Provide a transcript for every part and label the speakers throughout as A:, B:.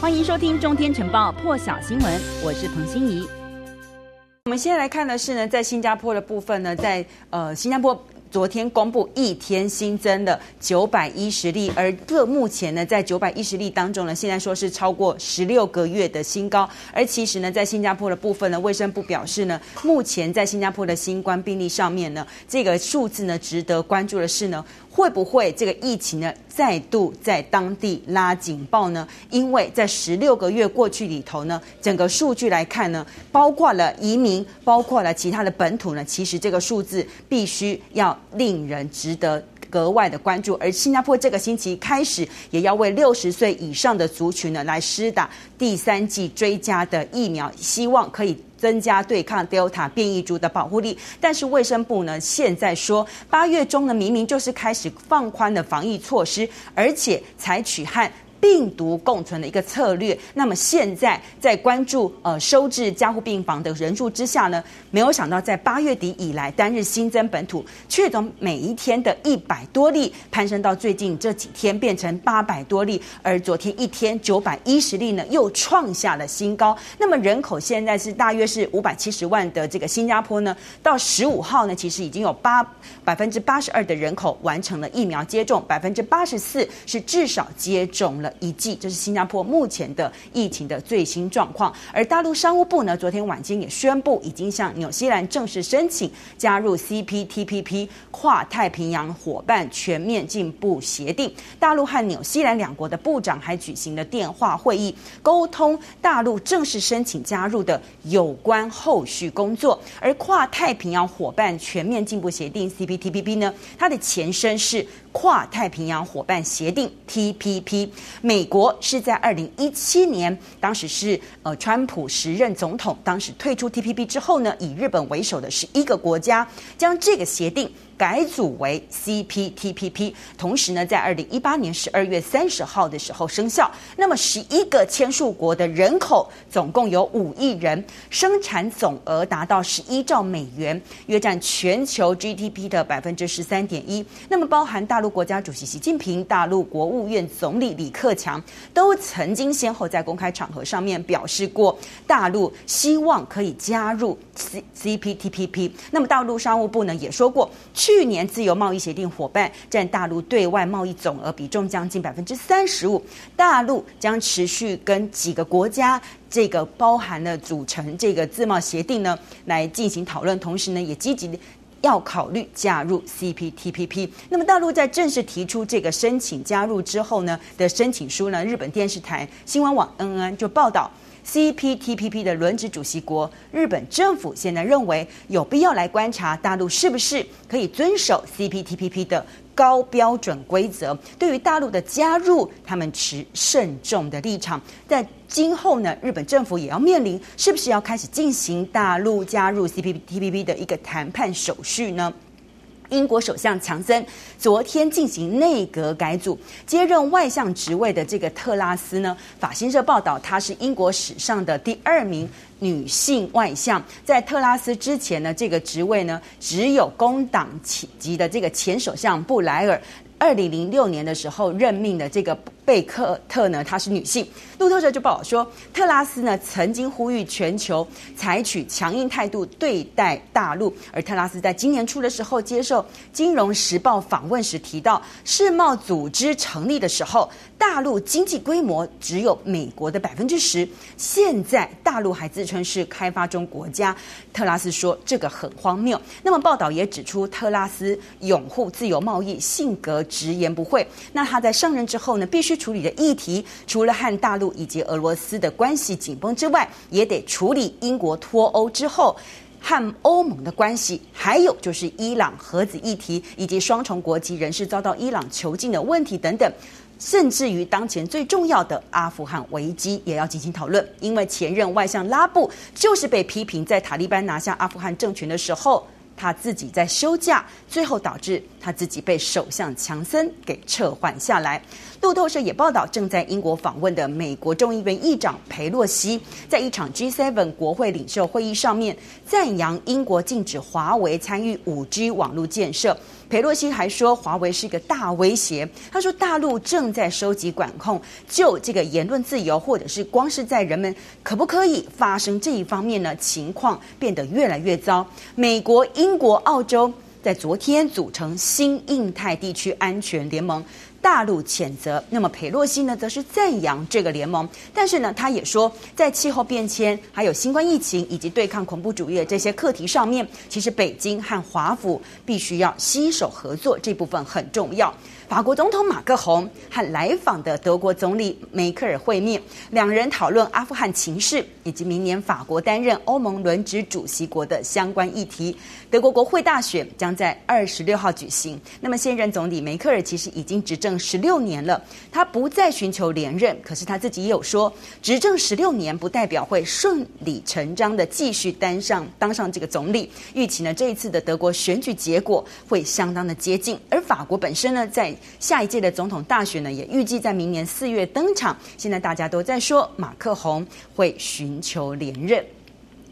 A: 欢迎收听《中天晨报》破晓新闻，我是彭欣怡。我们现在来看的是呢，在新加坡的部分呢，在呃新加坡。昨天公布一天新增的九百一十例，而这目前呢，在九百一十例当中呢，现在说是超过十六个月的新高。而其实呢，在新加坡的部分呢，卫生部表示呢，目前在新加坡的新冠病例上面呢，这个数字呢，值得关注的是呢。会不会这个疫情呢再度在当地拉警报呢？因为在十六个月过去里头呢，整个数据来看呢，包括了移民，包括了其他的本土呢，其实这个数字必须要令人值得格外的关注。而新加坡这个星期开始也要为六十岁以上的族群呢来施打第三剂追加的疫苗，希望可以。增加对抗 Delta 变异株的保护力，但是卫生部呢现在说，八月中呢明明就是开始放宽的防疫措施，而且采取和。病毒共存的一个策略。那么现在在关注呃收治加护病房的人数之下呢，没有想到在八月底以来单日新增本土确诊每一天的一百多例，攀升到最近这几天变成八百多例，而昨天一天九百一十例呢又创下了新高。那么人口现在是大约是五百七十万的这个新加坡呢，到十五号呢其实已经有八百分之八十二的人口完成了疫苗接种，百分之八十四是至少接种了。一剂，这是新加坡目前的疫情的最新状况。而大陆商务部呢，昨天晚间也宣布，已经向纽西兰正式申请加入 CPTPP 跨太平洋伙伴全面进步协定。大陆和纽西兰两国的部长还举行了电话会议，沟通大陆正式申请加入的有关后续工作。而跨太平洋伙伴全面进步协定 CPTPP 呢，它的前身是。跨太平洋伙伴协定 TPP，美国是在二零一七年，当时是呃川普时任总统，当时退出 TPP 之后呢，以日本为首的十一个国家将这个协定。改组为 CPTPP，同时呢，在二零一八年十二月三十号的时候生效。那么，十一个签署国的人口总共有五亿人，生产总额达到十一兆美元，约占全球 GDP 的百分之十三点一。那么，包含大陆国家主席习近平、大陆国务院总理李克强都曾经先后在公开场合上面表示过，大陆希望可以加入 CPTPP。那么，大陆商务部呢也说过。去年自由贸易协定伙伴占大陆对外贸易总额比重将近百分之三十五，大陆将持续跟几个国家这个包含了组成这个自贸协定呢来进行讨论，同时呢也积极要考虑加入 CPTPP。那么大陆在正式提出这个申请加入之后呢的申请书呢，日本电视台新闻网 NN 就报道。CPTPP 的轮值主席国日本政府现在认为有必要来观察大陆是不是可以遵守 CPTPP 的高标准规则。对于大陆的加入，他们持慎重的立场。在今后呢，日本政府也要面临是不是要开始进行大陆加入 CPTPP 的一个谈判手续呢？英国首相强森昨天进行内阁改组，接任外相职位的这个特拉斯呢，法新社报道，她是英国史上的第二名女性外相。在特拉斯之前呢，这个职位呢，只有工党级的这个前首相布莱尔。二零零六年的时候任命的这个贝克特呢，她是女性。路透社就报道说，特拉斯呢曾经呼吁全球采取强硬态度对待大陆。而特拉斯在今年初的时候接受《金融时报》访问时提到，世贸组织成立的时候，大陆经济规模只有美国的百分之十，现在大陆还自称是开发中国家。特拉斯说这个很荒谬。那么报道也指出，特拉斯拥护自由贸易，性格。直言不讳。那他在上任之后呢，必须处理的议题，除了和大陆以及俄罗斯的关系紧绷之外，也得处理英国脱欧之后和欧盟的关系，还有就是伊朗核子议题以及双重国籍人士遭到伊朗囚禁的问题等等，甚至于当前最重要的阿富汗危机也要进行讨论。因为前任外相拉布就是被批评在塔利班拿下阿富汗政权的时候。他自己在休假，最后导致他自己被首相强森给撤换下来。路透社也报道，正在英国访问的美国众议院议长佩洛西，在一场 G7 国会领袖会议上面，赞扬英国禁止华为参与 5G 网络建设。佩洛西还说，华为是一个大威胁。他说，大陆正在收集管控，就这个言论自由，或者是光是在人们可不可以发生这一方面呢，情况变得越来越糟。美国、英国、澳洲在昨天组成新印太地区安全联盟。大陆谴责，那么佩洛西呢，则是赞扬这个联盟。但是呢，他也说，在气候变迁、还有新冠疫情以及对抗恐怖主义的这些课题上面，其实北京和华府必须要携手合作，这部分很重要。法国总统马克宏和来访的德国总理梅克尔会面，两人讨论阿富汗情势以及明年法国担任欧盟轮值主席国的相关议题。德国国会大选将在二十六号举行。那么现任总理梅克尔其实已经执政十六年了，他不再寻求连任，可是他自己也有说，执政十六年不代表会顺理成章的继续担上当上这个总理。预期呢，这一次的德国选举结果会相当的接近，而法国本身呢，在下一届的总统大选呢，也预计在明年四月登场。现在大家都在说马克宏会寻求连任。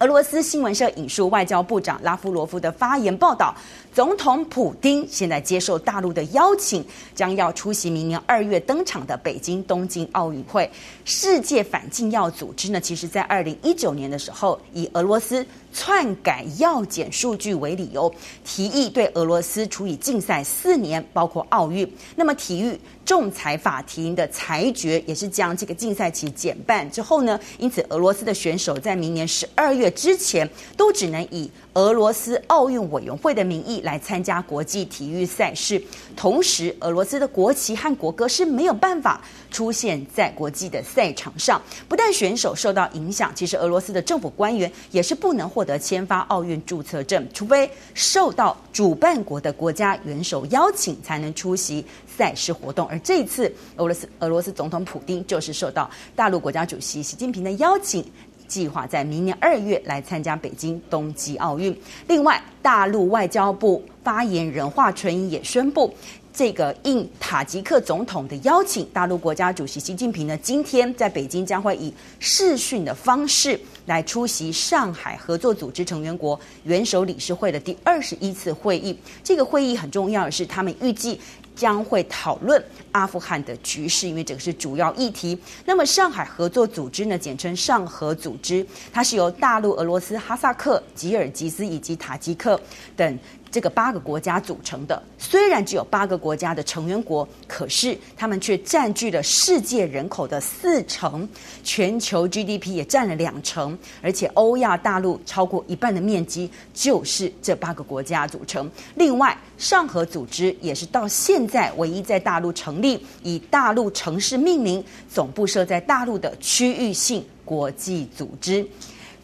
A: 俄罗斯新闻社引述外交部长拉夫罗夫的发言报道，总统普丁现在接受大陆的邀请，将要出席明年二月登场的北京东京奥运会。世界反禁药组织呢，其实在二零一九年的时候，以俄罗斯篡改药检数据为理由，提议对俄罗斯处以禁赛四年，包括奥运。那么体育仲裁法庭的裁决也是将这个禁赛期减半之后呢，因此俄罗斯的选手在明年十二月之前都只能以俄罗斯奥运委员会的名义来参加国际体育赛事。同时，俄罗斯的国旗和国歌是没有办法出现在国际的赛场上。不但选手受到影响，其实俄罗斯的政府官员也是不能获得签发奥运注册证，除非受到主办国的国家元首邀请才能出席赛事活动。而这一次，俄罗斯俄罗斯总统普丁就是受到大陆国家主席习近平的邀请。计划在明年二月来参加北京冬季奥运。另外，大陆外交部发言人华春莹也宣布，这个应塔吉克总统的邀请，大陆国家主席习近平呢，今天在北京将会以视讯的方式来出席上海合作组织成员国元首理事会的第二十一次会议。这个会议很重要的是，他们预计。将会讨论阿富汗的局势，因为这个是主要议题。那么，上海合作组织呢，简称上合组织，它是由大陆、俄罗斯、哈萨克、吉尔吉斯以及塔吉克等。这个八个国家组成的，虽然只有八个国家的成员国，可是他们却占据了世界人口的四成，全球 GDP 也占了两成，而且欧亚大陆超过一半的面积就是这八个国家组成。另外，上合组织也是到现在唯一在大陆成立，以大陆城市命名，总部设在大陆的区域性国际组织。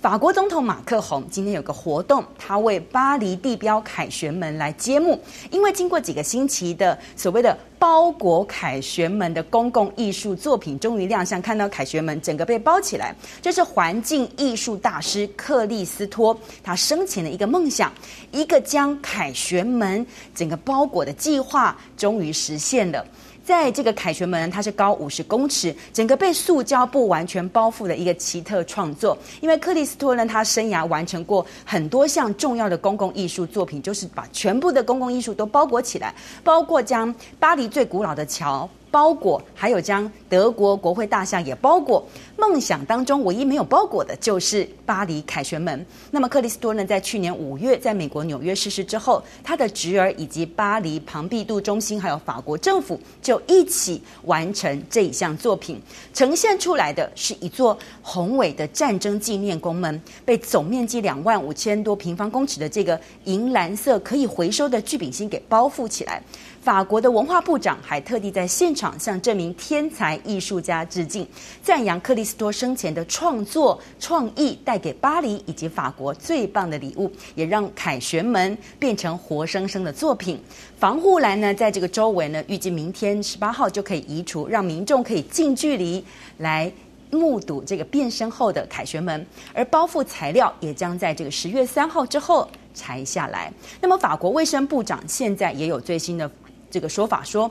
A: 法国总统马克宏今天有个活动，他为巴黎地标凯旋门来揭幕。因为经过几个星期的所谓的包裹凯旋门的公共艺术作品终于亮相，看到凯旋门整个被包起来。这是环境艺术大师克利斯托他生前的一个梦想，一个将凯旋门整个包裹的计划终于实现了。在这个凯旋门，它是高五十公尺，整个被塑胶布完全包覆的一个奇特创作。因为克里斯托呢，他生涯完成过很多项重要的公共艺术作品，就是把全部的公共艺术都包裹起来，包括将巴黎最古老的桥。包裹，还有将德国国会大厦也包裹。梦想当中唯一没有包裹的就是巴黎凯旋门。那么克里斯托呢，在去年五月在美国纽约逝世之后，他的侄儿以及巴黎庞毕度中心还有法国政府就一起完成这一项作品，呈现出来的是一座宏伟的战争纪念宫门，被总面积两万五千多平方公尺的这个银蓝色可以回收的聚丙烯给包覆起来。法国的文化部长还特地在现场向这名天才艺术家致敬，赞扬克里斯托生前的创作创意带给巴黎以及法国最棒的礼物，也让凯旋门变成活生生的作品。防护栏呢，在这个周围呢，预计明天十八号就可以移除，让民众可以近距离来目睹这个变身后的凯旋门。而包覆材料也将在这个十月三号之后拆下来。那么，法国卫生部长现在也有最新的。这个说法说，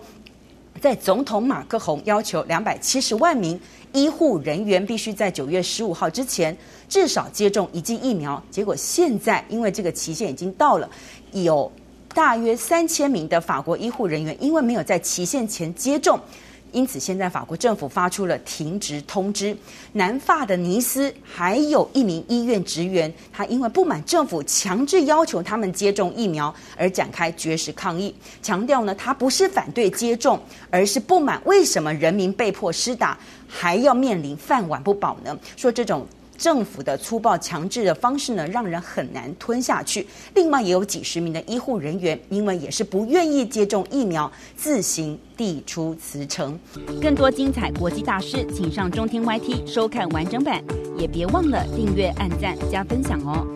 A: 在总统马克宏要求两百七十万名医护人员必须在九月十五号之前至少接种一剂疫苗，结果现在因为这个期限已经到了，有大约三千名的法国医护人员因为没有在期限前接种。因此，现在法国政府发出了停职通知。南法的尼斯还有一名医院职员，他因为不满政府强制要求他们接种疫苗而展开绝食抗议，强调呢，他不是反对接种，而是不满为什么人民被迫施打还要面临饭碗不保呢？说这种。政府的粗暴强制的方式呢，让人很难吞下去。另外，也有几十名的医护人员，因为也是不愿意接种疫苗，自行递出辞呈。更多精彩国际大师，请上中天 YT 收看完整版，也别忘了订阅、按赞、加分享哦。